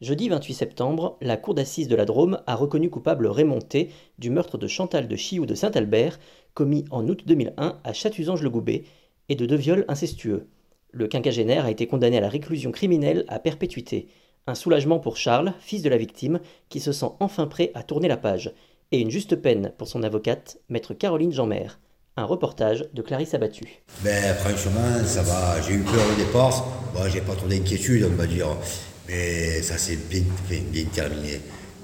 Jeudi 28 septembre, la cour d'assises de la Drôme a reconnu coupable Raymond T du meurtre de Chantal de Chiou de Saint-Albert, commis en août 2001 à Chatuzange-le-Goubet, et de deux viols incestueux. Le quinquagénaire a été condamné à la réclusion criminelle à perpétuité. Un soulagement pour Charles, fils de la victime, qui se sent enfin prêt à tourner la page. Et une juste peine pour son avocate, maître Caroline Jeanmer. Un reportage de Clarisse Abattu. Ben franchement, ça va. J'ai eu peur au départ. J'ai pas trop d'inquiétude, on va dire. Mais ça s'est bien, terminé.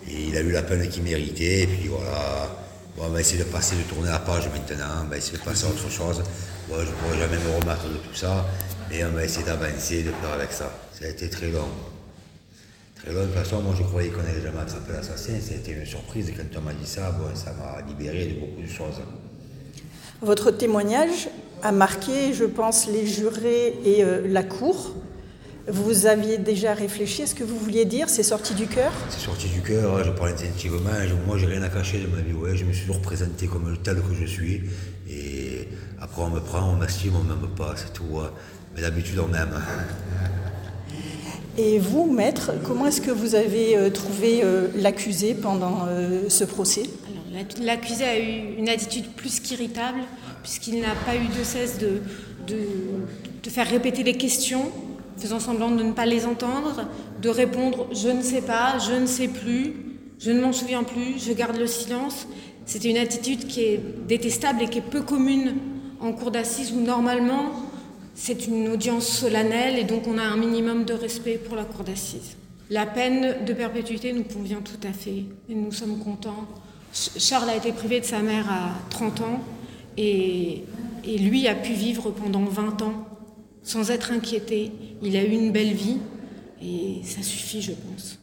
Et il a eu la peine qu'il méritait. Et puis voilà. Bon, on va essayer de passer, de tourner la page maintenant. On va essayer de passer à autre chose. Bon, je ne pourrais jamais me remettre de tout ça. Mais on va essayer d'avancer, de faire avec ça. Ça a été très long. Très long. De toute façon, moi je croyais qu'on allait jamais attraper l'assassin. Été une surprise. Quand on m'a dit ça, bon, ça m'a libéré de beaucoup de choses. Votre témoignage a marqué, je pense, les jurés et euh, la cour. Vous aviez déjà réfléchi à ce que vous vouliez dire C'est sorti du cœur? C'est sorti du cœur, je parle instinctivement. Moi, j'ai rien à cacher de ma vie. Ouais, je me suis toujours présenté comme le tel que je suis. Et après, on me prend, on m'estime, on m'aime pas, c'est tout. ouais. Mais d'habitude, on m'aime. Et vous, maître, comment est-ce que vous avez euh, trouvé euh, l'accusé pendant euh, ce procès? L'accusé a eu une attitude plus qu'irritable, puisqu'il n'a pas eu de cesse de, de, de faire répéter les questions, faisant semblant de ne pas les entendre, de répondre je ne sais pas, je ne sais plus, je ne m'en souviens plus, je garde le silence. C'était une attitude qui est détestable et qui est peu commune en cour d'assises où normalement c'est une audience solennelle et donc on a un minimum de respect pour la cour d'assises. La peine de perpétuité nous convient tout à fait et nous sommes contents. Ch- Charles a été privé de sa mère à 30 ans et lui a pu vivre pendant 20 ans sans être inquiété. Il a eu une belle vie et ça suffit, je pense.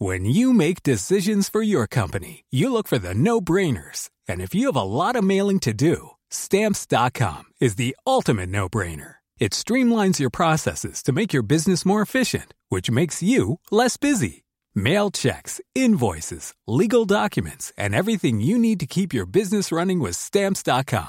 When you make decisions for your company, you look for the no brainers. And if you have a lot of mailing to do, stamps.com is the ultimate no brainer. It streamlines your processes to make your business more efficient, which makes you less busy. Mail checks, invoices, legal documents, and everything you need to keep your business running with stamps.com.